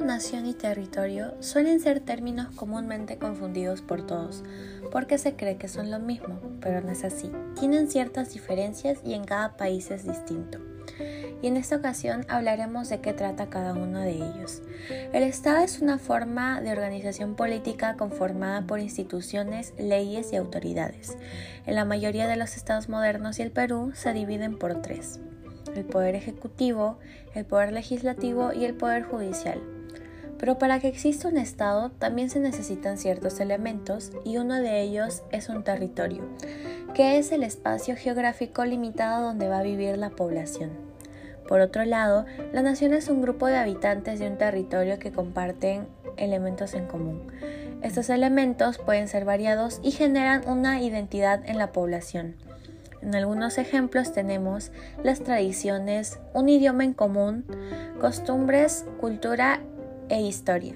nación y territorio suelen ser términos comúnmente confundidos por todos, porque se cree que son lo mismo, pero no es así. Tienen ciertas diferencias y en cada país es distinto. Y en esta ocasión hablaremos de qué trata cada uno de ellos. El Estado es una forma de organización política conformada por instituciones, leyes y autoridades. En la mayoría de los estados modernos y el Perú se dividen por tres el poder ejecutivo, el poder legislativo y el poder judicial. Pero para que exista un Estado también se necesitan ciertos elementos y uno de ellos es un territorio, que es el espacio geográfico limitado donde va a vivir la población. Por otro lado, la nación es un grupo de habitantes de un territorio que comparten elementos en común. Estos elementos pueden ser variados y generan una identidad en la población. En algunos ejemplos tenemos las tradiciones, un idioma en común, costumbres, cultura e historia.